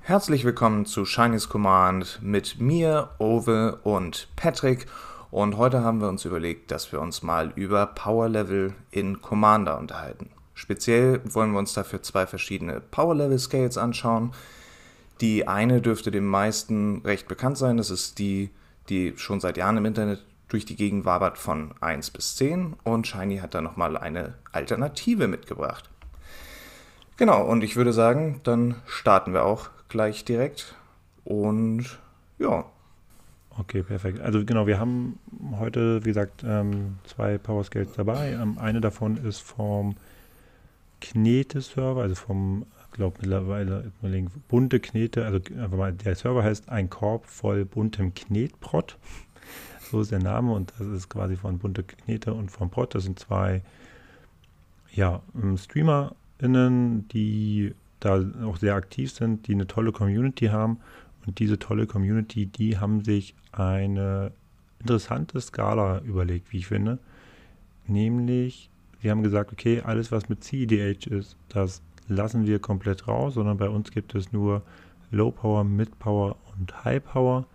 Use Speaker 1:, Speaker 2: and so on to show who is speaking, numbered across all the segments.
Speaker 1: Herzlich willkommen zu Shinies Command mit mir, Ove und Patrick. Und heute haben wir uns überlegt, dass wir uns mal über Power Level in Commander unterhalten. Speziell wollen wir uns dafür zwei verschiedene Power Level Scales anschauen. Die eine dürfte den meisten recht bekannt sein. Das ist die, die schon seit Jahren im Internet durch die Gegend wabert von 1 bis 10. Und Shiny hat da nochmal eine Alternative mitgebracht. Genau, und ich würde sagen, dann starten wir auch gleich direkt. Und ja.
Speaker 2: Okay, perfekt. Also genau, wir haben heute, wie gesagt, ähm, zwei Power Scales dabei. Ähm, eine davon ist vom Knete-Server, also vom, glaube mittlerweile bunte Knete, also einfach mal, der Server heißt ein Korb voll buntem Knetprot. So ist der Name und das ist quasi von bunte Knete und von Prot. Das sind zwei ja, ähm, StreamerInnen, die da auch sehr aktiv sind, die eine tolle Community haben. Und diese tolle Community, die haben sich eine interessante Skala überlegt, wie ich finde. Nämlich, sie haben gesagt, okay, alles was mit CEDH ist, das lassen wir komplett raus, sondern bei uns gibt es nur Low Power, Mid Power und High Power.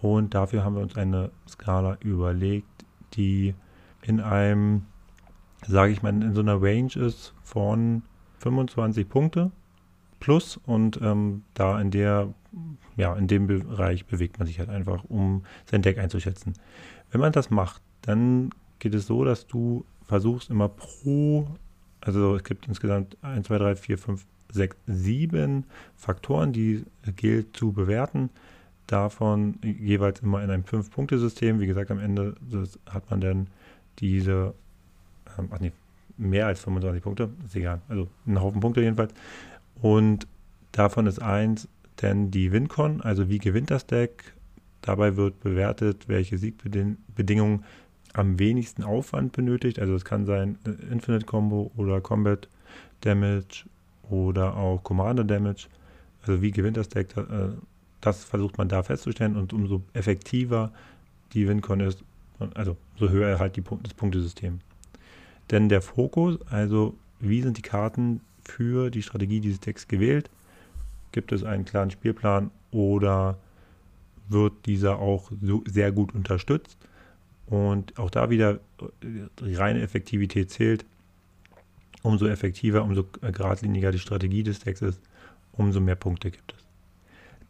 Speaker 2: Und dafür haben wir uns eine Skala überlegt, die in einem, sage ich mal, in so einer Range ist von 25 Punkte plus und ähm, da in der, ja, in dem Bereich bewegt man sich halt einfach, um sein Deck einzuschätzen. Wenn man das macht, dann geht es so, dass du versuchst immer pro, also es gibt insgesamt 1, 2, 3, 4, 5, 6, 7 Faktoren, die gilt zu bewerten. Davon jeweils immer in einem 5-Punkte-System. Wie gesagt, am Ende hat man dann diese, ähm, ach nee, mehr als 25 Punkte, ist egal, also einen Haufen Punkte jedenfalls. Und davon ist eins denn die WinCon, also wie gewinnt das Deck. Dabei wird bewertet, welche Siegbedingungen am wenigsten Aufwand benötigt. Also es kann sein äh, Infinite Combo oder Combat Damage oder auch Commander Damage. Also wie gewinnt das Deck, äh, das versucht man da festzustellen und umso effektiver die WinCon ist, also so höher halt die, das Punktesystem. Denn der Fokus, also wie sind die Karten, für die Strategie dieses Decks gewählt? Gibt es einen klaren Spielplan oder wird dieser auch so sehr gut unterstützt? Und auch da wieder die reine Effektivität zählt. Umso effektiver, umso geradliniger die Strategie des Decks ist, umso mehr Punkte gibt es.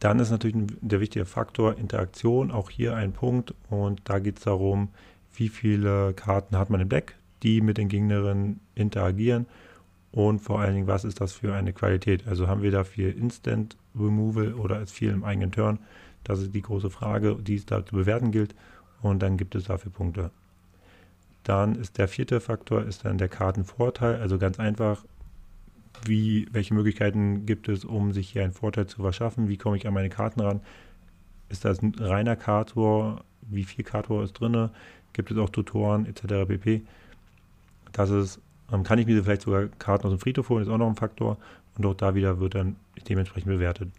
Speaker 2: Dann ist natürlich der wichtige Faktor Interaktion, auch hier ein Punkt. Und da geht es darum, wie viele Karten hat man im Deck, die mit den Gegnerinnen interagieren und vor allen Dingen, was ist das für eine Qualität? Also haben wir da viel Instant Removal oder ist viel im eigenen Turn? Das ist die große Frage, die es da zu bewerten gilt. Und dann gibt es dafür Punkte. Dann ist der vierte Faktor ist dann der Kartenvorteil. Also ganz einfach, wie, welche Möglichkeiten gibt es, um sich hier einen Vorteil zu verschaffen? Wie komme ich an meine Karten ran? Ist das ein reiner Kartor? Wie viel Kartor ist drin? Gibt es auch Tutoren etc. pp. Das ist ähm, kann ich mir vielleicht sogar Karten aus dem Friedhof holen, ist auch noch ein Faktor. Und auch da wieder wird dann dementsprechend bewertet.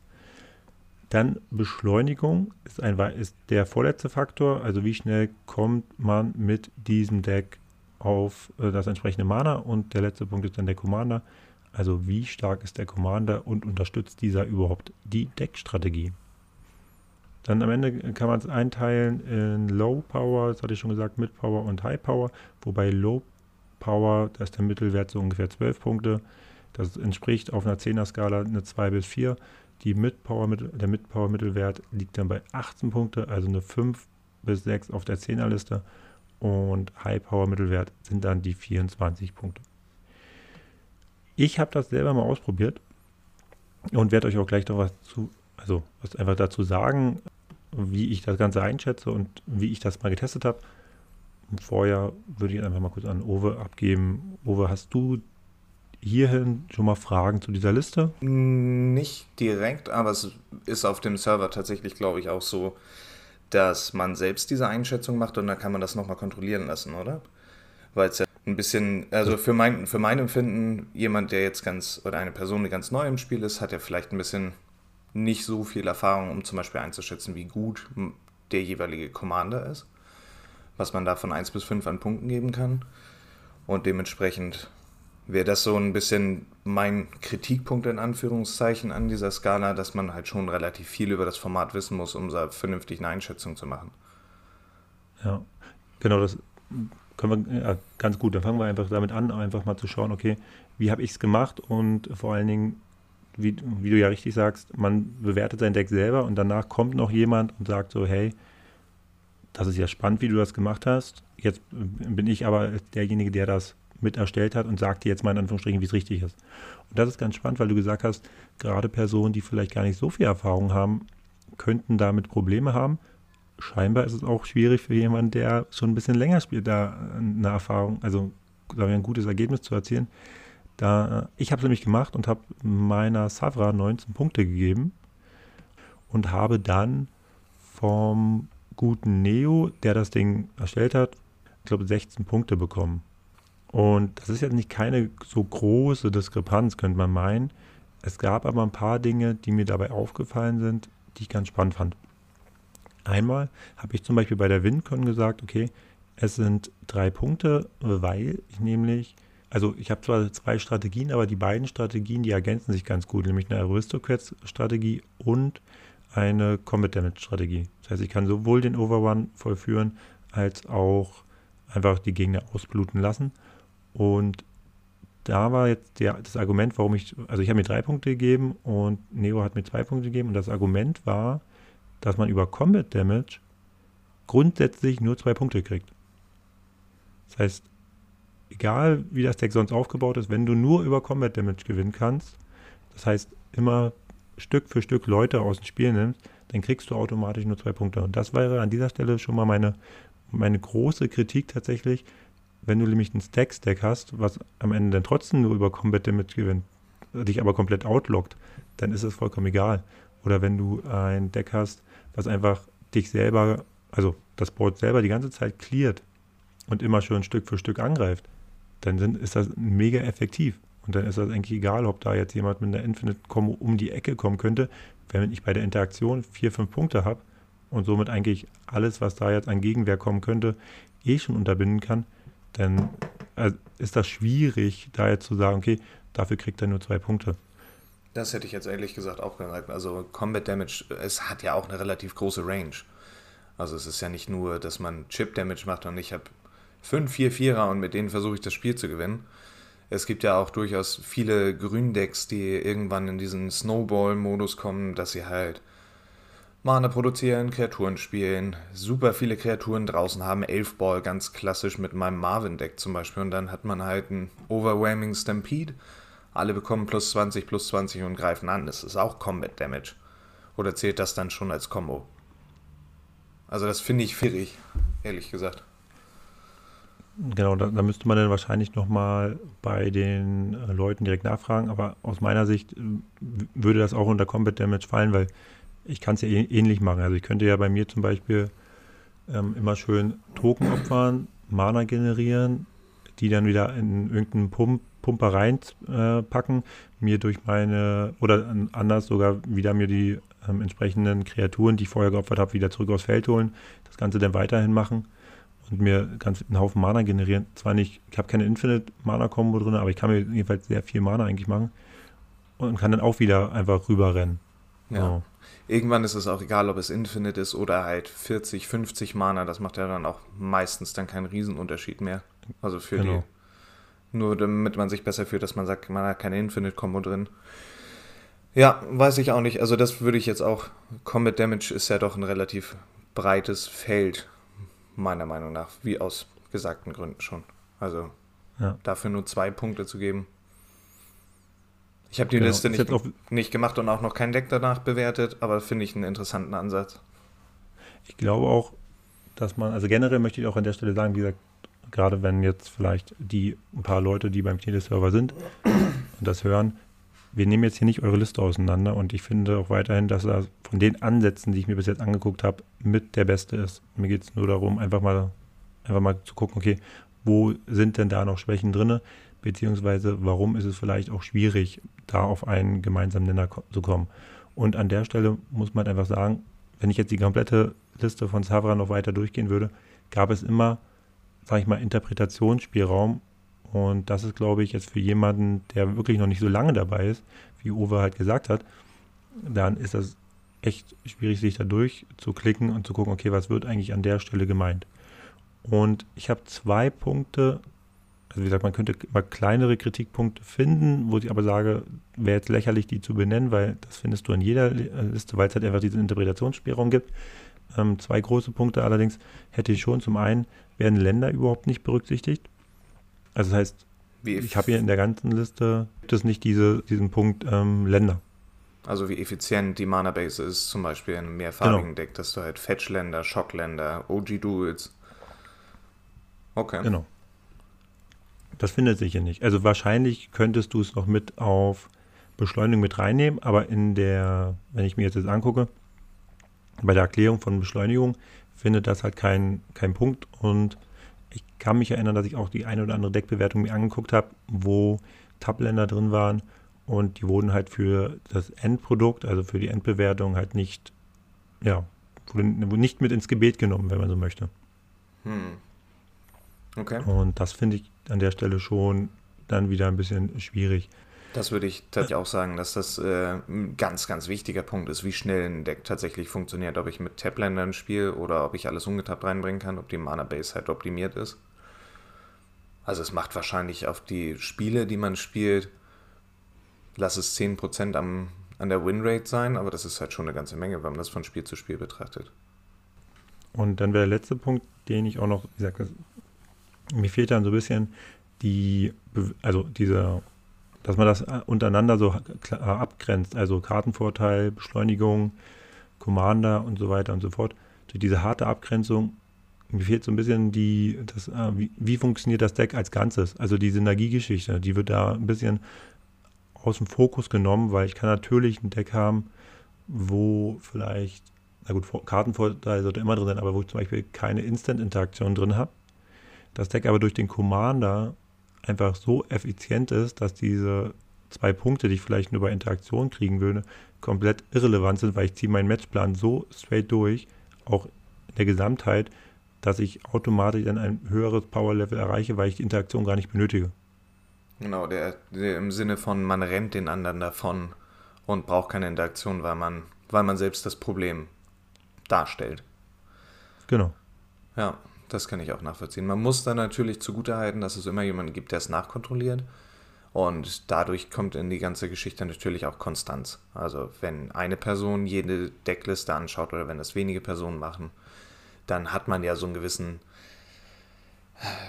Speaker 2: Dann Beschleunigung ist, ein, ist der vorletzte Faktor. Also wie schnell kommt man mit diesem Deck auf äh, das entsprechende Mana. Und der letzte Punkt ist dann der Commander. Also wie stark ist der Commander und unterstützt dieser überhaupt die Deckstrategie. Dann am Ende kann man es einteilen in Low Power, das hatte ich schon gesagt, Mid Power und High Power, wobei Low Power, da ist der Mittelwert so ungefähr 12 Punkte. Das entspricht auf einer 10er-Skala eine 2 bis 4. Die Mid-Power, der Mid-Power-Mittelwert liegt dann bei 18 Punkte, also eine 5 bis 6 auf der 10er-Liste. Und High-Power-Mittelwert sind dann die 24 Punkte. Ich habe das selber mal ausprobiert und werde euch auch gleich noch was zu, also was einfach dazu sagen, wie ich das Ganze einschätze und wie ich das mal getestet habe vorher würde ich einfach mal kurz an Owe abgeben. Owe, hast du hierhin schon mal Fragen zu dieser Liste?
Speaker 1: Nicht direkt, aber es ist auf dem Server tatsächlich, glaube ich, auch so, dass man selbst diese Einschätzung macht und dann kann man das nochmal kontrollieren lassen, oder? Weil es ja ein bisschen, also für mein, für mein Empfinden, jemand, der jetzt ganz, oder eine Person, die ganz neu im Spiel ist, hat ja vielleicht ein bisschen nicht so viel Erfahrung, um zum Beispiel einzuschätzen, wie gut der jeweilige Commander ist was man da von 1 bis 5 an Punkten geben kann. Und dementsprechend wäre das so ein bisschen mein Kritikpunkt in Anführungszeichen an dieser Skala, dass man halt schon relativ viel über das Format wissen muss, um da vernünftig eine Einschätzung zu machen.
Speaker 2: Ja, genau, das können wir ja, ganz gut. Dann fangen wir einfach damit an, einfach mal zu schauen, okay, wie habe ich es gemacht und vor allen Dingen, wie, wie, du ja richtig sagst, man bewertet sein Deck selber und danach kommt noch jemand und sagt so, hey, das ist ja spannend, wie du das gemacht hast. Jetzt bin ich aber derjenige, der das mit erstellt hat und sagt dir jetzt mal in Anführungsstrichen, wie es richtig ist. Und das ist ganz spannend, weil du gesagt hast, gerade Personen, die vielleicht gar nicht so viel Erfahrung haben, könnten damit Probleme haben. Scheinbar ist es auch schwierig für jemanden, der schon ein bisschen länger spielt, da eine Erfahrung, also sagen wir, ein gutes Ergebnis zu erzielen. Da, ich habe es nämlich gemacht und habe meiner Savra 19 Punkte gegeben und habe dann vom guten Neo, der das Ding erstellt hat, ich glaube 16 Punkte bekommen. Und das ist jetzt nicht keine so große Diskrepanz, könnte man meinen. Es gab aber ein paar Dinge, die mir dabei aufgefallen sind, die ich ganz spannend fand. Einmal habe ich zum Beispiel bei der WinCon gesagt, okay, es sind drei Punkte, weil ich nämlich, also ich habe zwar zwei Strategien, aber die beiden Strategien, die ergänzen sich ganz gut, nämlich eine Aristocrats-Strategie und eine Combat Damage-Strategie. Das heißt, ich kann sowohl den Overrun vollführen, als auch einfach die Gegner ausbluten lassen. Und da war jetzt der, das Argument, warum ich, also ich habe mir drei Punkte gegeben und Neo hat mir zwei Punkte gegeben und das Argument war, dass man über Combat Damage grundsätzlich nur zwei Punkte kriegt. Das heißt, egal wie das Deck sonst aufgebaut ist, wenn du nur über Combat Damage gewinnen kannst, das heißt immer Stück für Stück Leute aus dem Spiel nimmst, dann kriegst du automatisch nur zwei Punkte. Und das wäre an dieser Stelle schon mal meine, meine große Kritik tatsächlich, wenn du nämlich ein Stack-Stack hast, was am Ende dann trotzdem nur über Combat Damage gewinnt, dich aber komplett outlockt, dann ist es vollkommen egal. Oder wenn du ein Deck hast, was einfach dich selber, also das Board selber die ganze Zeit cleart und immer schon Stück für Stück angreift, dann sind, ist das mega effektiv. Und dann ist das eigentlich egal, ob da jetzt jemand mit einer Infinite-Combo um die Ecke kommen könnte, wenn ich bei der Interaktion vier, fünf Punkte habe und somit eigentlich alles, was da jetzt an Gegenwehr kommen könnte, eh schon unterbinden kann, dann äh, ist das schwierig, da jetzt zu sagen, okay, dafür kriegt er nur zwei Punkte.
Speaker 1: Das hätte ich jetzt ehrlich gesagt auch gehalten. Also Combat Damage, es hat ja auch eine relativ große Range. Also es ist ja nicht nur, dass man Chip Damage macht und ich habe 5, 4, 4er und mit denen versuche ich das Spiel zu gewinnen. Es gibt ja auch durchaus viele Gründecks, die irgendwann in diesen Snowball-Modus kommen, dass sie halt Mana produzieren, Kreaturen spielen, super viele Kreaturen draußen haben, 11 Ball, ganz klassisch mit meinem Marvin-Deck zum Beispiel. Und dann hat man halt einen Overwhelming Stampede. Alle bekommen plus 20, plus 20 und greifen an. Das ist auch Combat Damage. Oder zählt das dann schon als Combo? Also das finde ich schwierig, ehrlich gesagt.
Speaker 2: Genau, da, da, müsste man dann wahrscheinlich nochmal bei den äh, Leuten direkt nachfragen, aber aus meiner Sicht äh, würde das auch unter Combat Damage fallen, weil ich kann es ja ähnlich machen. Also ich könnte ja bei mir zum Beispiel ähm, immer schön Token opfern, Mana generieren, die dann wieder in irgendeinen Pump, Pumper reinpacken, mir durch meine, oder anders sogar wieder mir die ähm, entsprechenden Kreaturen, die ich vorher geopfert habe, wieder zurück aufs Feld holen, das Ganze dann weiterhin machen und mir ganz einen Haufen Mana generieren. Zwar nicht, ich habe keine Infinite Mana Combo drin, aber ich kann mir jedenfalls sehr viel Mana eigentlich machen und kann dann auch wieder einfach rüberrennen.
Speaker 1: Ja. So. Irgendwann ist es auch egal, ob es Infinite ist oder halt 40, 50 Mana. Das macht ja dann auch meistens dann keinen Riesenunterschied mehr. Also für genau. die. Nur damit man sich besser fühlt, dass man sagt, man hat keine Infinite-Kombo drin. Ja, weiß ich auch nicht. Also das würde ich jetzt auch. Combat Damage ist ja doch ein relativ breites Feld, meiner Meinung nach, wie aus gesagten Gründen schon. Also ja. dafür nur zwei Punkte zu geben, ich habe die genau. Liste nicht, nicht gemacht und auch noch kein Deck danach bewertet, aber finde ich einen interessanten Ansatz.
Speaker 2: Ich glaube auch, dass man, also generell möchte ich auch an der Stelle sagen, wie gesagt, gerade wenn jetzt vielleicht die ein paar Leute, die beim Teleserver sind und das hören, wir nehmen jetzt hier nicht eure Liste auseinander und ich finde auch weiterhin, dass er von den Ansätzen, die ich mir bis jetzt angeguckt habe, mit der beste ist. Mir geht es nur darum, einfach mal, einfach mal zu gucken, okay, wo sind denn da noch Schwächen drin? beziehungsweise warum ist es vielleicht auch schwierig, da auf einen gemeinsamen Nenner zu kommen. Und an der Stelle muss man einfach sagen, wenn ich jetzt die komplette Liste von Savra noch weiter durchgehen würde, gab es immer, sage ich mal, Interpretationsspielraum. Und das ist, glaube ich, jetzt für jemanden, der wirklich noch nicht so lange dabei ist, wie Uwe halt gesagt hat, dann ist das echt schwierig, sich da durchzuklicken und zu gucken, okay, was wird eigentlich an der Stelle gemeint. Und ich habe zwei Punkte, also wie gesagt, man könnte mal kleinere Kritikpunkte finden, wo ich aber sage, wäre jetzt lächerlich, die zu benennen, weil das findest du in jeder Liste, weil es halt einfach diesen Interpretationsspielraum gibt. Ähm, zwei große Punkte allerdings hätte ich schon. Zum einen werden Länder überhaupt nicht berücksichtigt. Also das heißt, ich habe hier in der ganzen Liste, gibt es nicht diese, diesen Punkt ähm, Länder.
Speaker 1: Also wie effizient die Mana-Base ist, zum Beispiel in einem mehrfarbigen genau. Deck, dass du halt Fetch-Länder, Schockländer, OG-Duels.
Speaker 2: Okay. Genau. Das findet sich hier nicht. Also wahrscheinlich könntest du es noch mit auf Beschleunigung mit reinnehmen, aber in der, wenn ich mir jetzt das angucke, bei der Erklärung von Beschleunigung findet das halt keinen kein Punkt und ich kann mich erinnern, dass ich auch die eine oder andere Deckbewertung mir angeguckt habe, wo Tabländer drin waren und die wurden halt für das Endprodukt, also für die Endbewertung halt nicht, ja, nicht mit ins Gebet genommen, wenn man so möchte. Hm. Okay. Und das finde ich an der Stelle schon dann wieder ein bisschen schwierig.
Speaker 1: Das würde ich tatsächlich auch sagen, dass das äh, ein ganz, ganz wichtiger Punkt ist, wie schnell ein Deck tatsächlich funktioniert. Ob ich mit Tabländern spiele oder ob ich alles ungetappt reinbringen kann, ob die Mana-Base halt optimiert ist. Also es macht wahrscheinlich auf die Spiele, die man spielt, lass es 10% am, an der Winrate sein, aber das ist halt schon eine ganze Menge, wenn man das von Spiel zu Spiel betrachtet.
Speaker 2: Und dann wäre der letzte Punkt, den ich auch noch, wie gesagt, mir fehlt dann so ein bisschen die, also diese dass man das äh, untereinander so äh, abgrenzt, also Kartenvorteil, Beschleunigung, Commander und so weiter und so fort. Durch diese harte Abgrenzung, mir fehlt so ein bisschen die, das, äh, wie, wie funktioniert das Deck als Ganzes, also die Synergiegeschichte, die wird da ein bisschen aus dem Fokus genommen, weil ich kann natürlich ein Deck haben, wo vielleicht, na gut, Kartenvorteil sollte immer drin sein, aber wo ich zum Beispiel keine Instant-Interaktion drin habe. Das Deck aber durch den Commander einfach so effizient ist, dass diese zwei Punkte, die ich vielleicht nur bei Interaktion kriegen würde, komplett irrelevant sind, weil ich ziehe meinen Matchplan so straight durch, auch in der Gesamtheit, dass ich automatisch dann ein höheres Power-Level erreiche, weil ich die Interaktion gar nicht benötige.
Speaker 1: Genau, der, der, im Sinne von, man rennt den anderen davon und braucht keine Interaktion, weil man, weil man selbst das Problem darstellt.
Speaker 2: Genau.
Speaker 1: Ja, das kann ich auch nachvollziehen. Man muss dann natürlich zugutehalten, dass es immer jemanden gibt, der es nachkontrolliert. Und dadurch kommt in die ganze Geschichte natürlich auch Konstanz. Also wenn eine Person jede Deckliste anschaut oder wenn das wenige Personen machen, dann hat man ja so einen gewissen,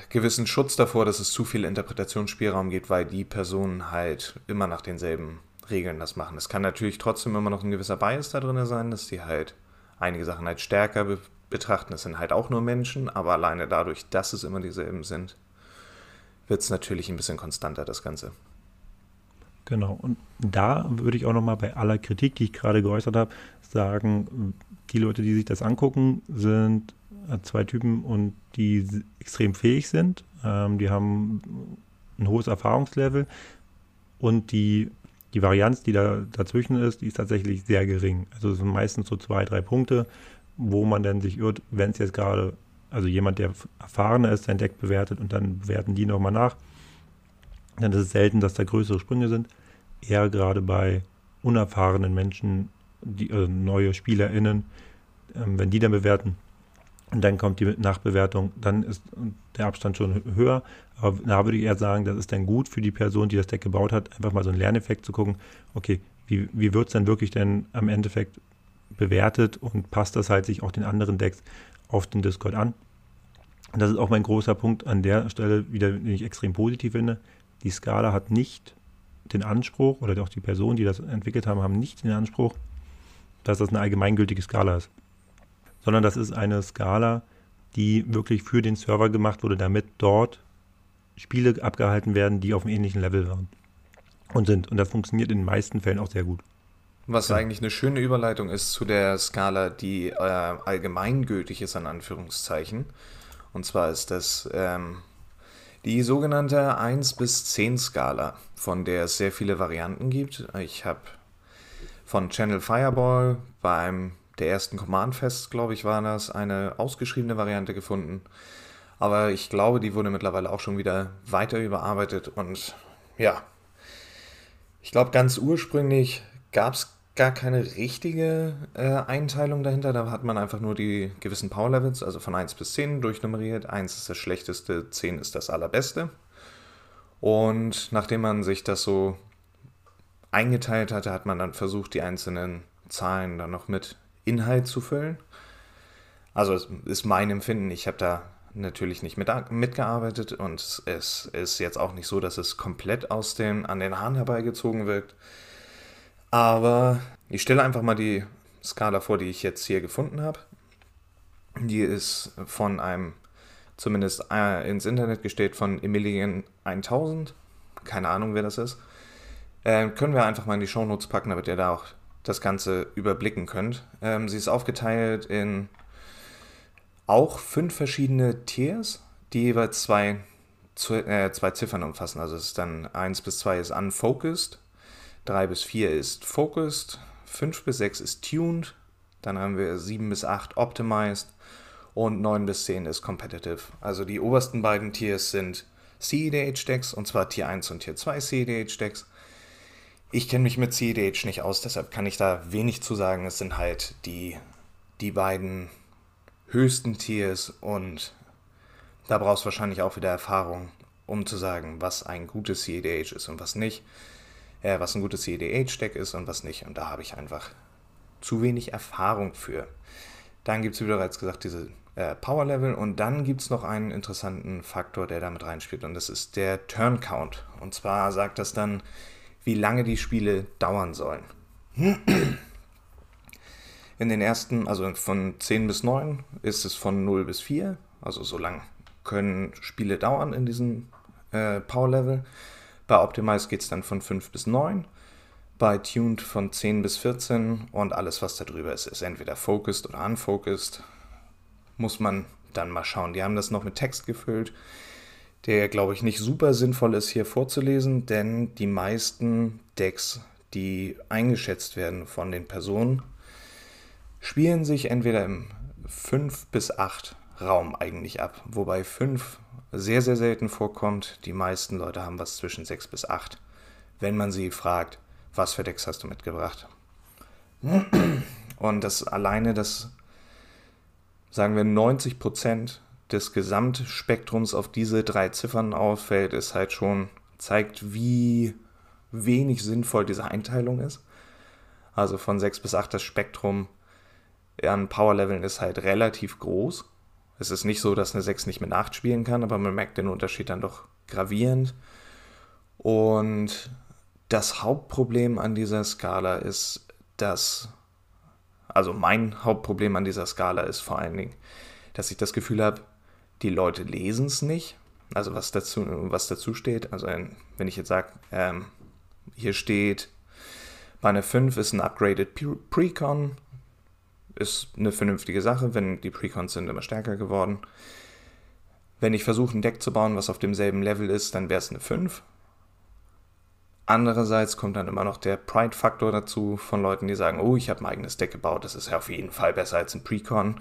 Speaker 1: gewissen Schutz davor, dass es zu viel Interpretationsspielraum gibt, weil die Personen halt immer nach denselben Regeln das machen. Es kann natürlich trotzdem immer noch ein gewisser Bias da drin sein, dass die halt einige Sachen halt stärker betrachten. Es sind halt auch nur Menschen, aber alleine dadurch, dass es immer dieselben sind, wird es natürlich ein bisschen konstanter, das Ganze.
Speaker 2: Genau, und da würde ich auch nochmal bei aller Kritik, die ich gerade geäußert habe, sagen, die Leute, die sich das angucken, sind zwei Typen und die extrem fähig sind. Ähm, die haben ein hohes Erfahrungslevel und die, die Varianz, die da dazwischen ist, die ist tatsächlich sehr gering. Also es sind meistens so zwei, drei Punkte wo man dann sich irrt, wenn es jetzt gerade, also jemand, der erfahrener ist, sein Deck bewertet und dann bewerten die nochmal nach, dann ist es selten, dass da größere Sprünge sind. Eher gerade bei unerfahrenen Menschen, die, äh, neue SpielerInnen, ähm, wenn die dann bewerten, und dann kommt die Nachbewertung, dann ist der Abstand schon höher. Aber da würde ich eher sagen, das ist dann gut für die Person, die das Deck gebaut hat, einfach mal so einen Lerneffekt zu gucken, okay, wie, wie wird es dann wirklich denn am Endeffekt bewertet und passt das halt sich auch den anderen Decks auf den Discord an. Und das ist auch mein großer Punkt an der Stelle, wieder, den ich extrem positiv finde. Die Skala hat nicht den Anspruch, oder auch die Personen, die das entwickelt haben, haben nicht den Anspruch, dass das eine allgemeingültige Skala ist. Sondern das ist eine Skala, die wirklich für den Server gemacht wurde, damit dort Spiele abgehalten werden, die auf einem ähnlichen Level waren und sind. Und das funktioniert in den meisten Fällen auch sehr gut.
Speaker 1: Was ja. eigentlich eine schöne Überleitung ist zu der Skala, die äh, allgemeingültig ist, an Anführungszeichen. Und zwar ist das ähm, die sogenannte 1 bis 10 Skala, von der es sehr viele Varianten gibt. Ich habe von Channel Fireball beim der ersten Command-Fest, glaube ich, war das, eine ausgeschriebene Variante gefunden. Aber ich glaube, die wurde mittlerweile auch schon wieder weiter überarbeitet und ja, ich glaube, ganz ursprünglich gab es gar keine richtige äh, Einteilung dahinter. Da hat man einfach nur die gewissen Power Levels, also von 1 bis 10 durchnummeriert. 1 ist das schlechteste, 10 ist das allerbeste. Und nachdem man sich das so eingeteilt hatte, hat man dann versucht, die einzelnen Zahlen dann noch mit Inhalt zu füllen. Also es ist mein Empfinden. Ich habe da natürlich nicht mit, mitgearbeitet und es ist jetzt auch nicht so, dass es komplett aus den, an den Haaren herbeigezogen wirkt. Aber ich stelle einfach mal die Skala vor, die ich jetzt hier gefunden habe. Die ist von einem, zumindest äh, ins Internet gestellt, von Emilian 1000. Keine Ahnung, wer das ist. Äh, können wir einfach mal in die Shownotes packen, damit ihr da auch das Ganze überblicken könnt. Ähm, sie ist aufgeteilt in auch fünf verschiedene Tiers, die jeweils zwei, äh, zwei Ziffern umfassen. Also es ist dann 1 bis 2 ist unfocused, 3 bis 4 ist focused, 5 bis 6 ist tuned, dann haben wir 7 bis 8 optimized und 9 bis 10 ist competitive. Also die obersten beiden Tiers sind CEDH-Decks und zwar Tier 1 und Tier 2 CEDH-Decks. Ich kenne mich mit CEDH nicht aus, deshalb kann ich da wenig zu sagen. Es sind halt die, die beiden höchsten Tiers und da brauchst du wahrscheinlich auch wieder Erfahrung, um zu sagen, was ein gutes CEDH ist und was nicht äh, was ein gutes CEDH-Deck ist und was nicht. Und da habe ich einfach zu wenig Erfahrung für. Dann gibt es, wie bereits gesagt, diese äh, Power Level und dann gibt es noch einen interessanten Faktor, der damit reinspielt und das ist der Turn Count. Und zwar sagt das dann, wie lange die Spiele dauern sollen. In den ersten, also von 10 bis 9 ist es von 0 bis 4, also so lang können Spiele dauern in diesem äh, Power Level. Bei Optimize geht es dann von 5 bis 9. Bei Tuned von 10 bis 14 und alles, was da drüber ist, ist entweder focused oder unfocused. Muss man dann mal schauen. Die haben das noch mit Text gefüllt, der, glaube ich, nicht super sinnvoll ist hier vorzulesen, denn die meisten Decks, die eingeschätzt werden von den Personen, spielen sich entweder im 5 bis 8 Raum eigentlich ab, wobei 5 sehr, sehr selten vorkommt. Die meisten Leute haben was zwischen 6 bis 8, wenn man sie fragt, was für Decks hast du mitgebracht. Und das alleine, das sagen wir 90% des Gesamtspektrums auf diese drei Ziffern auffällt, ist halt schon, zeigt, wie wenig sinnvoll diese Einteilung ist. Also von 6 bis 8 das Spektrum an Powerleveln ist halt relativ groß. Es ist nicht so, dass eine 6 nicht mit 8 spielen kann, aber man merkt den Unterschied dann doch gravierend. Und das Hauptproblem an dieser Skala ist, dass, also mein Hauptproblem an dieser Skala ist vor allen Dingen, dass ich das Gefühl habe, die Leute lesen es nicht. Also was dazu, was dazu steht. Also wenn ich jetzt sage, ähm, hier steht, bei einer 5 ist ein Upgraded Precon, ist eine vernünftige Sache, wenn die Precons sind immer stärker geworden. Wenn ich versuche, ein Deck zu bauen, was auf demselben Level ist, dann wäre es eine 5. Andererseits kommt dann immer noch der Pride-Faktor dazu von Leuten, die sagen, oh, ich habe ein eigenes Deck gebaut, das ist ja auf jeden Fall besser als ein Precon.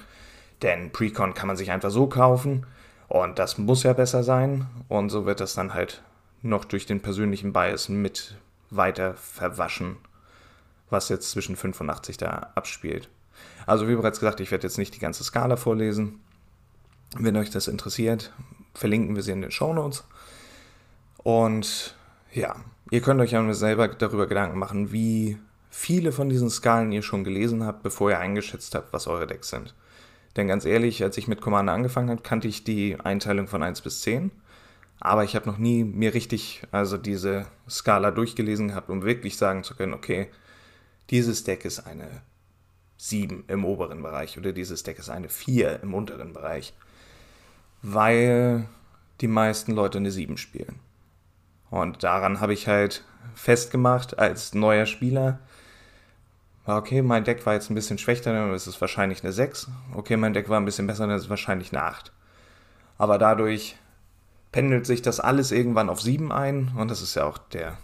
Speaker 1: Denn Precon kann man sich einfach so kaufen und das muss ja besser sein. Und so wird das dann halt noch durch den persönlichen Bias mit weiter verwaschen, was jetzt zwischen 85 da abspielt. Also wie bereits gesagt, ich werde jetzt nicht die ganze Skala vorlesen. Wenn euch das interessiert, verlinken wir sie in den Show Notes. Und ja, ihr könnt euch ja selber darüber Gedanken machen, wie viele von diesen Skalen ihr schon gelesen habt, bevor ihr eingeschätzt habt, was eure Decks sind. Denn ganz ehrlich, als ich mit Commander angefangen habe, kannte ich die Einteilung von 1 bis 10. Aber ich habe noch nie mir richtig also diese Skala durchgelesen gehabt, um wirklich sagen zu können, okay, dieses Deck ist eine 7 im oberen Bereich oder dieses Deck ist eine 4 im unteren Bereich, weil die meisten Leute eine 7 spielen. Und daran habe ich halt festgemacht als neuer Spieler, okay, mein Deck war jetzt ein bisschen schwächer, dann ist es wahrscheinlich eine 6. Okay, mein Deck war ein bisschen besser, dann ist es wahrscheinlich eine 8. Aber dadurch pendelt sich das alles irgendwann auf 7 ein und das ist ja auch der,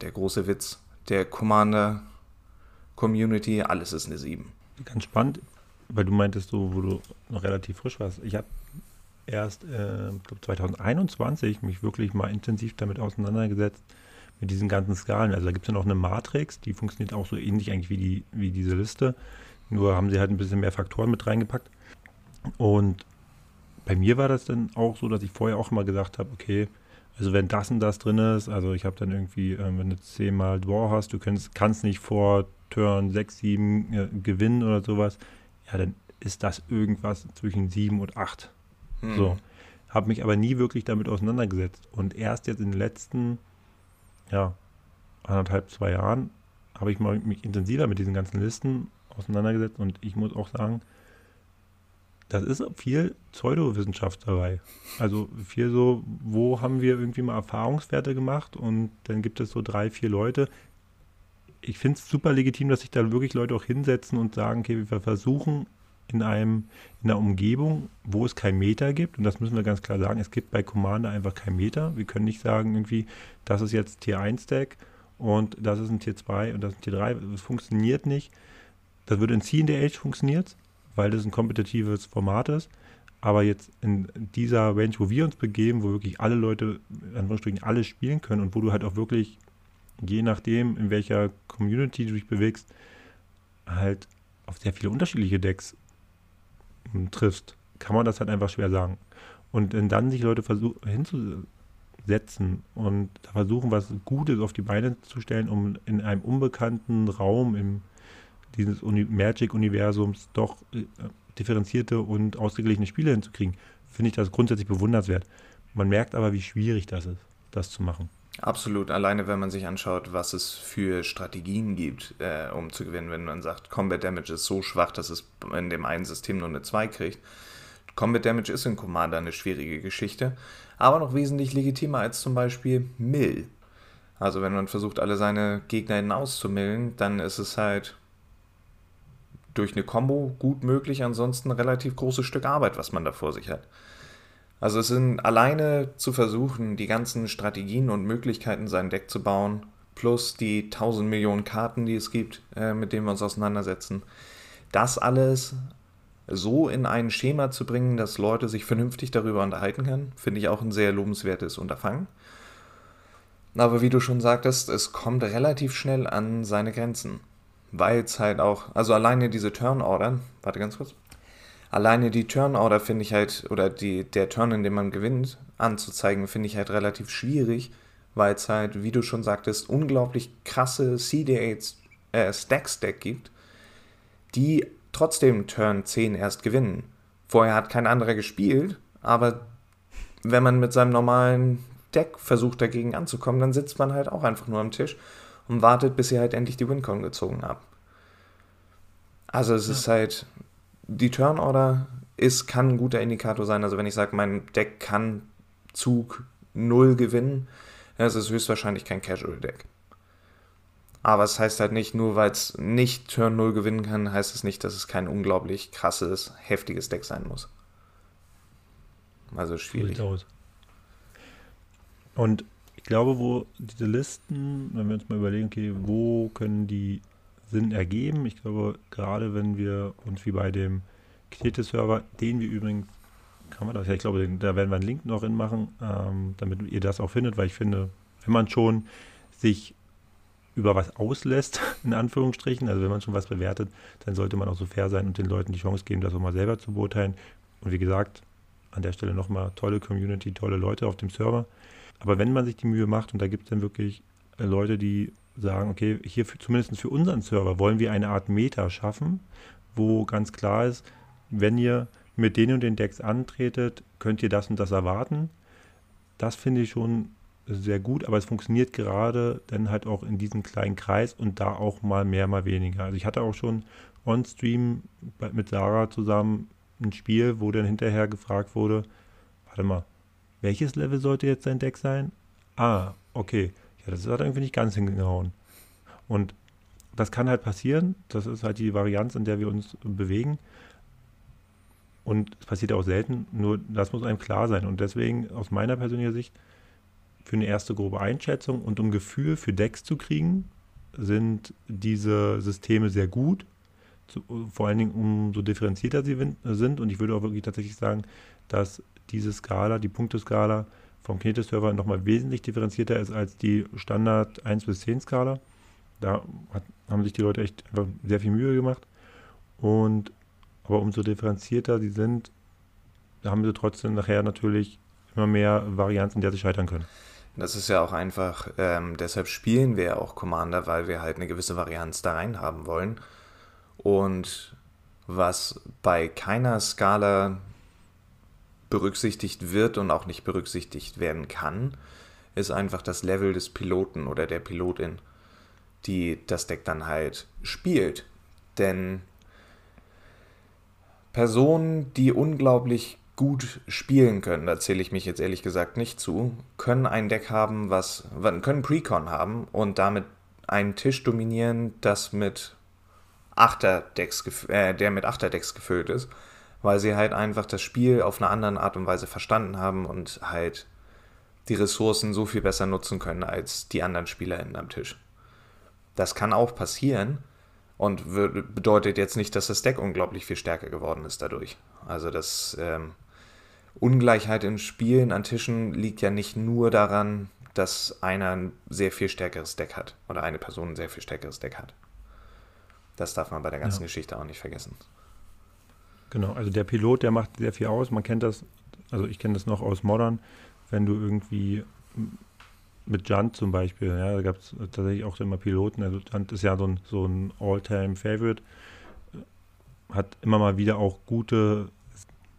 Speaker 1: der große Witz der Commander Community, alles ist eine 7.
Speaker 2: ganz spannend, weil du meintest, so, wo du noch relativ frisch warst. Ich habe erst äh, glaub 2021 mich wirklich mal intensiv damit auseinandergesetzt, mit diesen ganzen Skalen. Also da gibt es ja noch eine Matrix, die funktioniert auch so ähnlich eigentlich wie, die, wie diese Liste. Nur haben sie halt ein bisschen mehr Faktoren mit reingepackt. Und bei mir war das dann auch so, dass ich vorher auch immer gesagt habe, okay, also wenn das und das drin ist, also ich habe dann irgendwie, äh, wenn du zehnmal Draw hast, du kannst, kannst nicht vor Turn 6, 7 äh, gewinnen oder sowas, ja, dann ist das irgendwas zwischen 7 und 8. Hm. So. Habe mich aber nie wirklich damit auseinandergesetzt. Und erst jetzt in den letzten, ja, anderthalb, zwei Jahren habe ich mal mich intensiver mit diesen ganzen Listen auseinandergesetzt und ich muss auch sagen, das ist viel Pseudowissenschaft dabei. Also viel so, wo haben wir irgendwie mal Erfahrungswerte gemacht und dann gibt es so drei, vier Leute. Ich finde es super legitim, dass sich da wirklich Leute auch hinsetzen und sagen, okay, wir versuchen in einem, in einer Umgebung, wo es kein Meter gibt, und das müssen wir ganz klar sagen, es gibt bei Commander einfach kein Meter. Wir können nicht sagen, irgendwie, das ist jetzt Tier 1 Deck und das ist ein Tier 2 und das ist ein Tier 3. Das funktioniert nicht. Das würde in C in der Age funktioniert, weil das ein kompetitives Format ist. Aber jetzt in dieser Range, wo wir uns begeben, wo wirklich alle Leute, in Anführungsstrichen, alle spielen können und wo du halt auch wirklich, je nachdem, in welcher Community du dich bewegst, halt auf sehr viele unterschiedliche Decks triffst, kann man das halt einfach schwer sagen. Und dann sich Leute hinzusetzen und versuchen, was Gutes auf die Beine zu stellen, um in einem unbekannten Raum im dieses Uni Magic-Universums doch äh, differenzierte und ausgeglichene Spiele hinzukriegen, finde ich das grundsätzlich bewundernswert. Man merkt aber, wie schwierig das ist, das zu machen.
Speaker 1: Absolut. Alleine, wenn man sich anschaut, was es für Strategien gibt, äh, um zu gewinnen. Wenn man sagt, Combat Damage ist so schwach, dass es in dem einen System nur eine 2 kriegt. Combat Damage ist in Commander eine schwierige Geschichte, aber noch wesentlich legitimer als zum Beispiel Mill. Also wenn man versucht, alle seine Gegner auszumillen, dann ist es halt durch eine Combo gut möglich, ansonsten ein relativ großes Stück Arbeit, was man da vor sich hat. Also es sind alleine zu versuchen, die ganzen Strategien und Möglichkeiten sein Deck zu bauen, plus die 1000 Millionen Karten, die es gibt, äh, mit denen wir uns auseinandersetzen. Das alles so in ein Schema zu bringen, dass Leute sich vernünftig darüber unterhalten können, finde ich auch ein sehr lobenswertes Unterfangen. Aber wie du schon sagtest, es kommt relativ schnell an seine Grenzen. Weil es halt auch, also alleine diese Turn-Order, warte ganz kurz alleine die Turnorder finde ich halt, oder die, der Turn, in dem man gewinnt, anzuzeigen, finde ich halt relativ schwierig, weil es halt, wie du schon sagtest, unglaublich krasse CD8 äh, Stack-Stack gibt, die trotzdem Turn 10 erst gewinnen. Vorher hat kein anderer gespielt, aber wenn man mit seinem normalen Deck versucht dagegen anzukommen, dann sitzt man halt auch einfach nur am Tisch und wartet, bis sie halt endlich die Wincon gezogen haben. Also es ja. ist halt, die Turnorder ist, kann ein guter Indikator sein. Also wenn ich sage, mein Deck kann Zug 0 gewinnen, dann ist es höchstwahrscheinlich kein Casual-Deck. Aber es heißt halt nicht, nur weil es nicht Turn 0 gewinnen kann, heißt es nicht, dass es kein unglaublich krasses, heftiges Deck sein muss. Also schwierig.
Speaker 2: Und ich glaube, wo diese Listen, wenn wir uns mal überlegen, okay, wo können die Sinn ergeben. Ich glaube, gerade wenn wir uns wie bei dem Knete-Server, den wir übrigens, kann man das ja, ich glaube, da werden wir einen Link noch in machen, ähm, damit ihr das auch findet, weil ich finde, wenn man schon sich über was auslässt, in Anführungsstrichen, also wenn man schon was bewertet, dann sollte man auch so fair sein und den Leuten die Chance geben, das auch mal selber zu beurteilen. Und wie gesagt, an der Stelle nochmal tolle Community, tolle Leute auf dem Server. Aber wenn man sich die Mühe macht und da gibt es dann wirklich äh, Leute, die sagen, okay, hier für, zumindest für unseren Server wollen wir eine Art Meta schaffen, wo ganz klar ist, wenn ihr mit den und den Decks antretet, könnt ihr das und das erwarten. Das finde ich schon sehr gut, aber es funktioniert gerade dann halt auch in diesem kleinen Kreis und da auch mal mehr, mal weniger. Also ich hatte auch schon on-stream mit Sarah zusammen ein Spiel, wo dann hinterher gefragt wurde, warte mal, welches Level sollte jetzt dein Deck sein? Ah, okay. Ja, das hat irgendwie nicht ganz hingehauen. Und das kann halt passieren. Das ist halt die Varianz, in der wir uns bewegen. Und es passiert auch selten, nur das muss einem klar sein. Und deswegen aus meiner persönlichen Sicht, für eine erste grobe Einschätzung und um Gefühl für Decks zu kriegen, sind diese Systeme sehr gut. zu, vor allen Dingen umso differenzierter sie sind. Und ich würde auch wirklich tatsächlich sagen, dass diese Skala, die Punkteskala vom Kinetis-Server nochmal wesentlich differenzierter ist als die Standard 1 bis 10 Skala. Da hat, haben sich die Leute echt einfach sehr viel Mühe gemacht. Und aber umso differenzierter sie sind, haben sie trotzdem nachher natürlich immer mehr Varianten, der sie scheitern können.
Speaker 1: Das ist ja auch einfach, ähm, deshalb spielen wir ja auch Commander, weil wir halt eine gewisse Varianz da rein haben wollen. Und was bei keiner Skala berücksichtigt wird und auch nicht berücksichtigt werden kann, ist einfach das Level des Piloten oder der Pilotin, die das Deck dann halt spielt. Denn Personen, die unglaublich gut spielen können, da zähle ich mich jetzt ehrlich gesagt nicht zu, können ein Deck haben, was, können Precon haben und damit einen Tisch dominieren, das mit Achterdecks, äh, der mit Achterdecks gefüllt ist, weil sie halt einfach das Spiel auf eine andere Art und Weise verstanden haben und halt die Ressourcen so viel besser nutzen können als die anderen SpielerInnen am Tisch. Das kann auch passieren, und bedeutet jetzt nicht, dass das Deck unglaublich viel stärker geworden ist dadurch. Also das ähm, Ungleichheit in Spielen an Tischen liegt ja nicht nur daran, dass einer ein sehr viel stärkeres Deck hat oder eine Person ein sehr viel stärkeres Deck hat. Das darf man bei der ganzen ja. Geschichte auch nicht vergessen.
Speaker 2: Genau, also der Pilot, der macht sehr viel aus. Man kennt das, also ich kenne das noch aus Modern, wenn du irgendwie mit Junt zum Beispiel, ja, da gab es tatsächlich auch immer Piloten. Also Junt ist ja so ein, so ein All-Time-Favorite, hat immer mal wieder auch gute,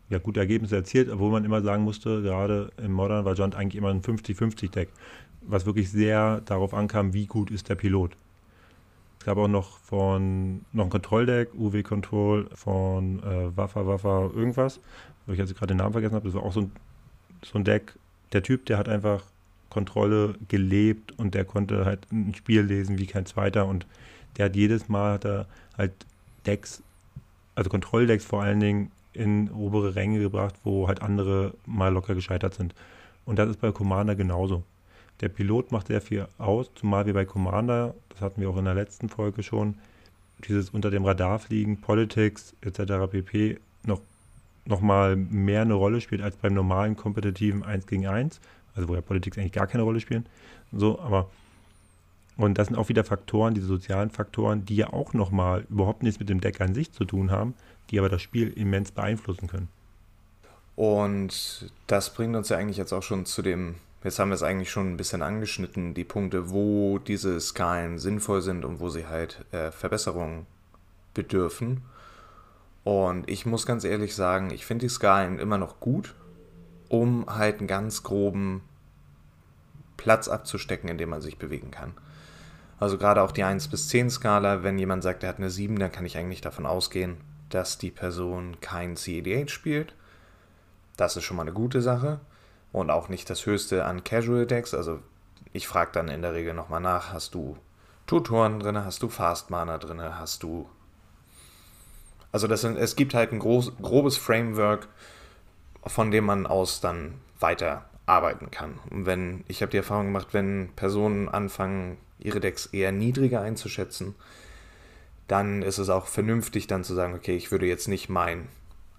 Speaker 2: ja, gute Ergebnisse erzielt, obwohl man immer sagen musste, gerade im Modern war Junt eigentlich immer ein 50-50-Deck, was wirklich sehr darauf ankam, wie gut ist der Pilot. Es gab auch noch von noch ein Kontrolldeck, UW Control von äh, Waffa Waffa irgendwas, wo ich jetzt gerade den Namen vergessen habe. Das war auch so ein, so ein Deck. Der Typ, der hat einfach Kontrolle gelebt und der konnte halt ein Spiel lesen wie kein zweiter und der hat jedes Mal hat er halt Decks, also Kontrolldecks vor allen Dingen in obere Ränge gebracht, wo halt andere mal locker gescheitert sind. Und das ist bei Commander genauso. Der Pilot macht sehr viel aus, zumal wir bei Commander, das hatten wir auch in der letzten Folge schon, dieses unter dem Radar fliegen, Politics etc. pp. noch, noch mal mehr eine Rolle spielt als beim normalen kompetitiven 1 gegen 1 also wo ja Politik eigentlich gar keine Rolle spielen. So, aber und das sind auch wieder Faktoren, diese sozialen Faktoren, die ja auch nochmal überhaupt nichts mit dem Deck an sich zu tun haben, die aber das Spiel immens beeinflussen können.
Speaker 1: Und das bringt uns ja eigentlich jetzt auch schon zu dem, jetzt haben wir es eigentlich schon ein bisschen angeschnitten, die Punkte, wo diese Skalen sinnvoll sind und wo sie halt äh, Verbesserungen bedürfen. Und ich muss ganz ehrlich sagen, ich finde die Skalen immer noch gut um halt einen ganz groben Platz abzustecken, in dem man sich bewegen kann. Also gerade auch die 1 bis 10 Skala, wenn jemand sagt, er hat eine 7, dann kann ich eigentlich davon ausgehen, dass die Person kein CEDH spielt. Das ist schon mal eine gute Sache. Und auch nicht das höchste an Casual Decks. Also ich frage dann in der Regel nochmal nach, hast du Tutoren drin, hast du Fast Mana drin, hast du... Also das sind, es gibt halt ein groß, grobes Framework, von dem man aus dann weiter arbeiten kann. Und wenn, ich habe die Erfahrung gemacht, wenn Personen anfangen, ihre Decks eher niedriger einzuschätzen, dann ist es auch vernünftig, dann zu sagen, okay, ich würde jetzt nicht meinen,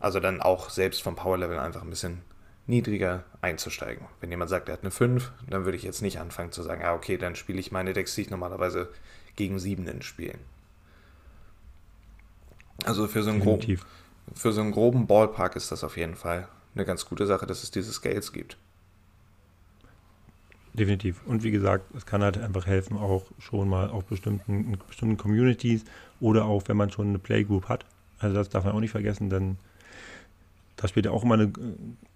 Speaker 1: also dann auch selbst vom Power-Level einfach ein bisschen niedriger einzusteigen. Wenn jemand sagt, er hat eine 5, dann würde ich jetzt nicht anfangen zu sagen, ah, okay, dann spiele ich meine Decks, die ich normalerweise gegen 7 spielen. Also für so, einen groben, für so einen groben Ballpark ist das auf jeden Fall eine ganz gute Sache, dass es diese Scales gibt.
Speaker 2: Definitiv. Und wie gesagt, es kann halt einfach helfen, auch schon mal auf bestimmten, bestimmten Communities oder auch, wenn man schon eine Playgroup hat. Also das darf man auch nicht vergessen, denn da spielt ja auch immer eine,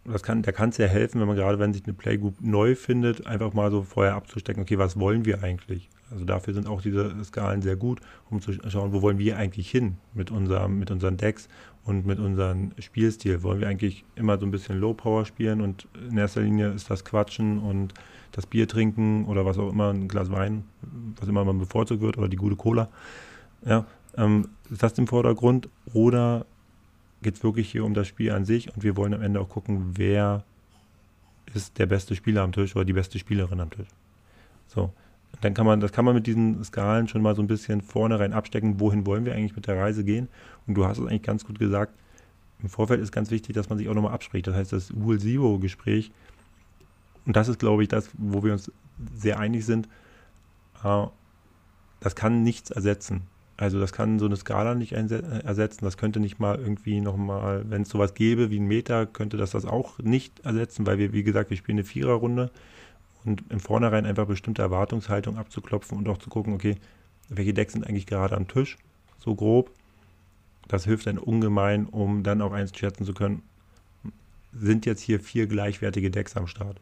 Speaker 2: das kann, da kann es ja helfen, wenn man gerade, wenn sich eine Playgroup neu findet, einfach mal so vorher abzustecken, okay, was wollen wir eigentlich? Also dafür sind auch diese Skalen sehr gut, um zu schauen, wo wollen wir eigentlich hin mit, unserem, mit unseren Decks und mit unserem Spielstil. Wollen wir eigentlich immer so ein bisschen Low Power spielen und in erster Linie ist das Quatschen und das Bier trinken oder was auch immer, ein Glas Wein, was immer man bevorzugt wird oder die gute Cola. Ja, ähm, ist das im Vordergrund oder geht es wirklich hier um das Spiel an sich und wir wollen am Ende auch gucken, wer ist der beste Spieler am Tisch oder die beste Spielerin am Tisch. So, dann kann man, das kann man mit diesen Skalen schon mal so ein bisschen vornherein abstecken, wohin wollen wir eigentlich mit der Reise gehen. Und du hast es eigentlich ganz gut gesagt, im Vorfeld ist ganz wichtig, dass man sich auch nochmal abspricht. Das heißt, das Rule Zero Gespräch, und das ist, glaube ich, das, wo wir uns sehr einig sind, äh, das kann nichts ersetzen. Also das kann so eine Skala nicht ersetzen. Das könnte nicht mal irgendwie nochmal, wenn es sowas gäbe wie ein Meter, könnte das das auch nicht ersetzen, weil wir, wie gesagt, wir spielen eine Viererrunde und im Vornherein einfach bestimmte Erwartungshaltung abzuklopfen und auch zu gucken, okay, welche Decks sind eigentlich gerade am Tisch, so grob. Das hilft dann ungemein, um dann auch eins schätzen zu können, sind jetzt hier vier gleichwertige Decks am Start?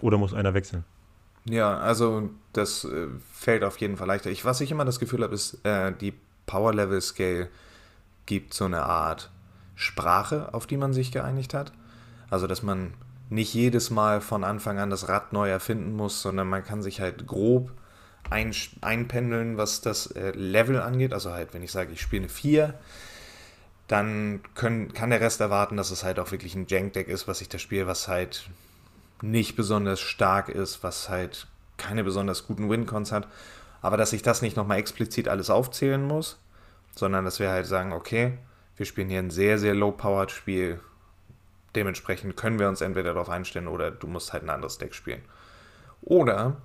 Speaker 2: Oder muss einer wechseln?
Speaker 1: Ja, also das äh, fällt auf jeden Fall leichter. Ich, was ich immer das Gefühl habe, ist, äh, die Power Level Scale gibt so eine Art Sprache, auf die man sich geeinigt hat. Also, dass man nicht jedes Mal von Anfang an das Rad neu erfinden muss, sondern man kann sich halt grob ein, einpendeln, was das äh, Level angeht. Also halt, wenn ich sage, ich spiele eine 4, dann können, kann der Rest erwarten, dass es halt auch wirklich ein Jank-Deck ist, was ich da spiele, was halt nicht besonders stark ist, was halt keine besonders guten Win-Cons hat. Aber dass ich das nicht nochmal explizit alles aufzählen muss, sondern dass wir halt sagen, okay, wir spielen hier ein sehr, sehr low-powered Spiel. Dementsprechend können wir uns entweder darauf einstellen oder du musst halt ein anderes Deck spielen. Oder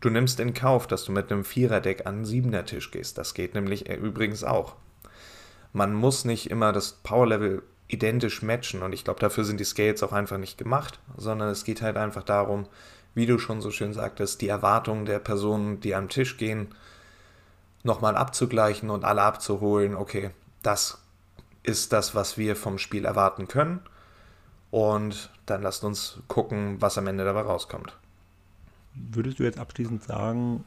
Speaker 1: du nimmst in Kauf, dass du mit einem Vierer-Deck an einen Siebener-Tisch gehst. Das geht nämlich übrigens auch. Man muss nicht immer das Power-Level identisch matchen. Und ich glaube, dafür sind die Scales auch einfach nicht gemacht, sondern es geht halt einfach darum, wie du schon so schön sagtest, die Erwartungen der Personen, die am Tisch gehen, nochmal abzugleichen und alle abzuholen. Okay, das ist das, was wir vom Spiel erwarten können. Und dann lasst uns gucken, was am Ende dabei rauskommt.
Speaker 2: Würdest du jetzt abschließend sagen,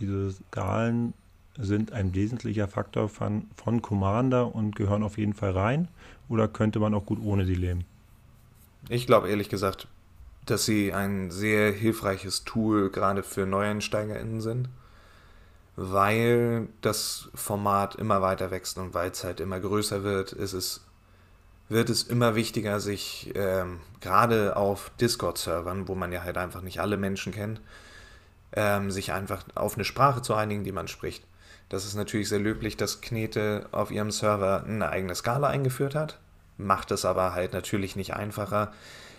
Speaker 2: diese Skalen sind ein wesentlicher Faktor von, von Commander und gehören auf jeden Fall rein? Oder könnte man auch gut ohne sie leben?
Speaker 1: Ich glaube ehrlich gesagt, dass sie ein sehr hilfreiches Tool gerade für NeueinsteigerInnen sind, weil das Format immer weiter wächst und weil es halt immer größer wird, ist es, wird es immer wichtiger, sich ähm, gerade auf Discord-Servern, wo man ja halt einfach nicht alle Menschen kennt, ähm, sich einfach auf eine Sprache zu einigen, die man spricht. Das ist natürlich sehr löblich, dass Knete auf ihrem Server eine eigene Skala eingeführt hat, macht es aber halt natürlich nicht einfacher.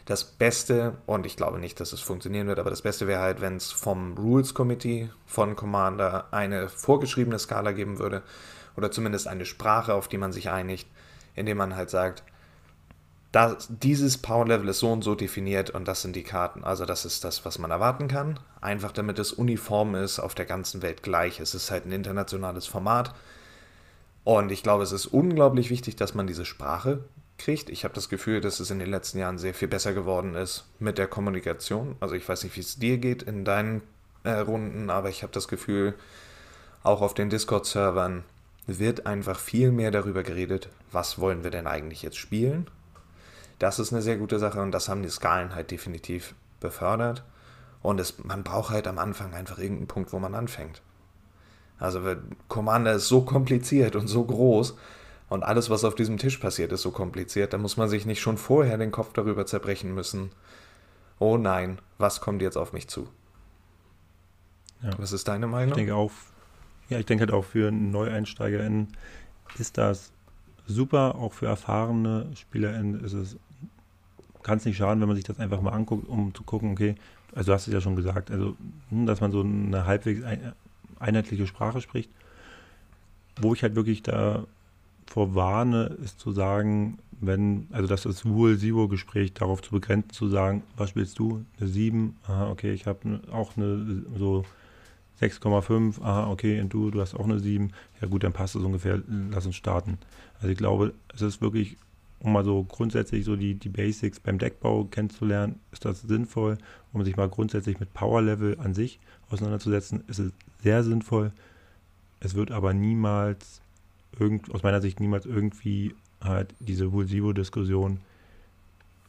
Speaker 1: Das Beste, und ich glaube nicht, dass es funktionieren wird, aber das Beste wäre halt, wenn es vom Rules Committee von Commander eine vorgeschriebene Skala geben würde oder zumindest eine Sprache, auf die man sich einigt, indem man halt sagt, das, dieses Power-Level ist so und so definiert und das sind die Karten. Also das ist das, was man erwarten kann. Einfach damit es uniform ist, auf der ganzen Welt gleich. Es ist halt ein internationales Format. Und ich glaube, es ist unglaublich wichtig, dass man diese Sprache kriegt. Ich habe das Gefühl, dass es in den letzten Jahren sehr viel besser geworden ist mit der Kommunikation. Also ich weiß nicht, wie es dir geht in deinen äh, Runden, aber ich habe das Gefühl, auch auf den Discord-Servern wird einfach viel mehr darüber geredet, was wollen wir denn eigentlich jetzt spielen das ist eine sehr gute Sache und das haben die Skalen halt definitiv befördert. Und es, man braucht halt am Anfang einfach irgendeinen Punkt, wo man anfängt. Also Commander ist so kompliziert und so groß und alles, was auf diesem Tisch passiert, ist so kompliziert, da muss man sich nicht schon vorher den Kopf darüber zerbrechen müssen. Oh nein, was kommt jetzt auf mich zu? Ja. Was ist deine Meinung?
Speaker 2: Ich denke auch, ja, ich denke halt auch für NeueinsteigerInnen ist das super, auch für erfahrene SpielerInnen ist es kann es nicht schaden, wenn man sich das einfach mal anguckt, um zu gucken, okay, also du hast es ja schon gesagt, also hm, dass man so eine halbwegs einheitliche Sprache spricht. Wo ich halt wirklich davor warne, ist zu sagen, wenn, also das ist Rule-Zero-Gespräch darauf zu begrenzen, zu sagen, was spielst du? Eine 7, aha, okay, ich habe auch eine so 6,5, aha, okay, und du, du hast auch eine 7, ja gut, dann passt es ungefähr, lass uns starten. Also ich glaube, es ist wirklich um mal so grundsätzlich so die, die Basics beim Deckbau kennenzulernen, ist das sinnvoll. Um sich mal grundsätzlich mit Power Level an sich auseinanderzusetzen, ist es sehr sinnvoll. Es wird aber niemals, irgend, aus meiner Sicht niemals irgendwie halt diese Vulsivo-Diskussion.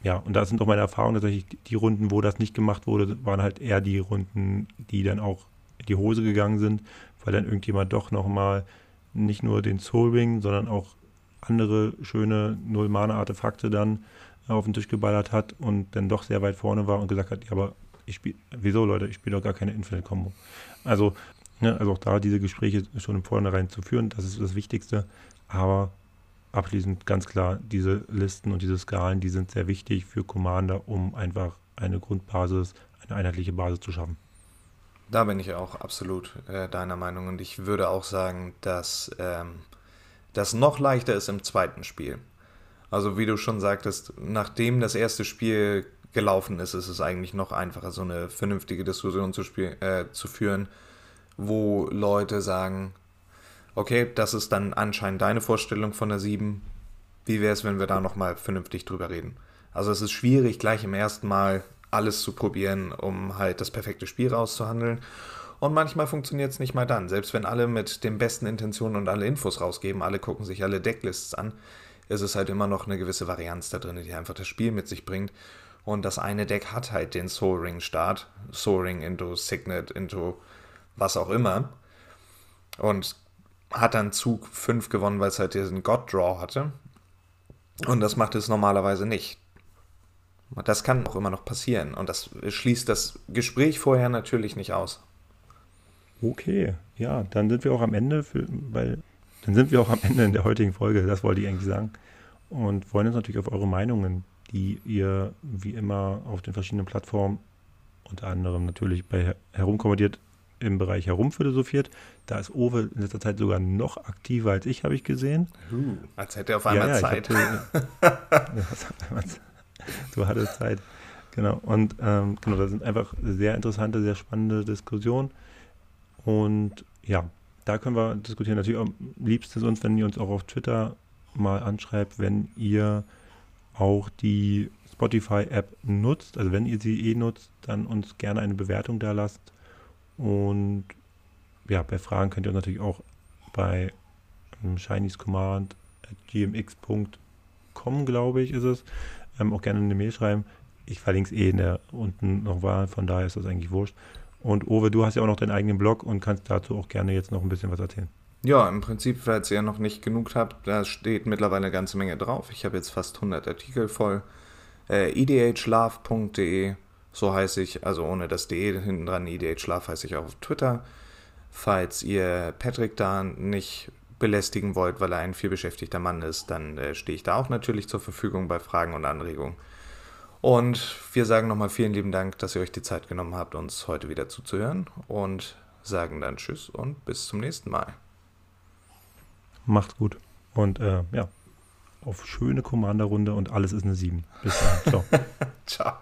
Speaker 2: Ja, und da sind auch meine Erfahrungen tatsächlich, die Runden, wo das nicht gemacht wurde, waren halt eher die Runden, die dann auch in die Hose gegangen sind, weil dann irgendjemand doch nochmal nicht nur den Soul Ring, sondern auch andere schöne Null-Mana-Artefakte dann auf den Tisch geballert hat und dann doch sehr weit vorne war und gesagt hat, ja, aber ich spiele, wieso Leute, ich spiele doch gar keine Infinite-Kombo. Also, ne, also auch da diese Gespräche schon im Vornherein zu führen, das ist das Wichtigste. Aber abschließend ganz klar, diese Listen und diese Skalen, die sind sehr wichtig für Commander, um einfach eine Grundbasis, eine einheitliche Basis zu schaffen.
Speaker 1: Da bin ich auch absolut äh, deiner Meinung und ich würde auch sagen, dass ähm, das noch leichter ist im zweiten Spiel. Also wie du schon sagtest, nachdem das erste Spiel gelaufen ist, ist es eigentlich noch einfacher, so eine vernünftige Diskussion zu, äh, zu führen, wo Leute sagen, okay, das ist dann anscheinend deine Vorstellung von der 7. Wie wäre es, wenn wir da nochmal vernünftig drüber reden? Also es ist schwierig, gleich im ersten Mal alles zu probieren, um halt das perfekte Spiel rauszuhandeln. Und manchmal funktioniert es nicht mal dann. Selbst wenn alle mit den besten Intentionen und alle Infos rausgeben, alle gucken sich alle Decklists an, ist es halt immer noch eine gewisse Varianz da drin, die einfach das Spiel mit sich bringt. Und das eine Deck hat halt den Soul Ring Start, Soul Ring into Signet, into was auch immer. Und hat dann Zug 5 gewonnen, weil es halt diesen God Draw hatte. Und das macht es normalerweise nicht. Das kann auch immer noch passieren. Und das schließt das Gespräch vorher natürlich nicht aus.
Speaker 2: Okay, ja, dann sind wir auch am Ende, für, weil dann sind wir auch am Ende in der heutigen Folge, das wollte ich eigentlich sagen. Und freuen uns natürlich auf eure Meinungen, die ihr wie immer auf den verschiedenen Plattformen, unter anderem natürlich bei herumkommentiert im Bereich herumphilosophiert. Da ist Owe in letzter Zeit sogar noch aktiver als ich, habe ich gesehen.
Speaker 1: Uh, als hätte er auf einmal ja, ja, Zeit.
Speaker 2: du hattest Zeit. Genau. Und ähm, genau, das sind einfach sehr interessante, sehr spannende Diskussionen. Und ja, da können wir diskutieren. Natürlich am liebsten ist uns, wenn ihr uns auch auf Twitter mal anschreibt, wenn ihr auch die Spotify-App nutzt. Also wenn ihr sie eh nutzt, dann uns gerne eine Bewertung da lasst. Und ja, bei Fragen könnt ihr uns natürlich auch bei ähm, Chinese Command gmx.com, glaube ich, ist es, ähm, auch gerne eine Mail schreiben. Ich verlinke es eh in der unten noch war, von daher ist das eigentlich wurscht. Und Owe, du hast ja auch noch deinen eigenen Blog und kannst dazu auch gerne jetzt noch ein bisschen was erzählen.
Speaker 1: Ja, im Prinzip, falls ihr noch nicht genug habt, da steht mittlerweile eine ganze Menge drauf. Ich habe jetzt fast 100 Artikel voll. Äh, edhlove.de, so heiße ich, also ohne das D hinten dran, edhlove heiße ich auch auf Twitter. Falls ihr Patrick da nicht belästigen wollt, weil er ein vielbeschäftigter Mann ist, dann äh, stehe ich da auch natürlich zur Verfügung bei Fragen und Anregungen. Und wir sagen nochmal vielen lieben Dank, dass ihr euch die Zeit genommen habt, uns heute wieder zuzuhören und sagen dann Tschüss und bis zum nächsten Mal.
Speaker 2: Macht's gut. Und äh, ja, auf schöne Commander-Runde und alles ist eine 7. Bis dann. Ciao. Ciao.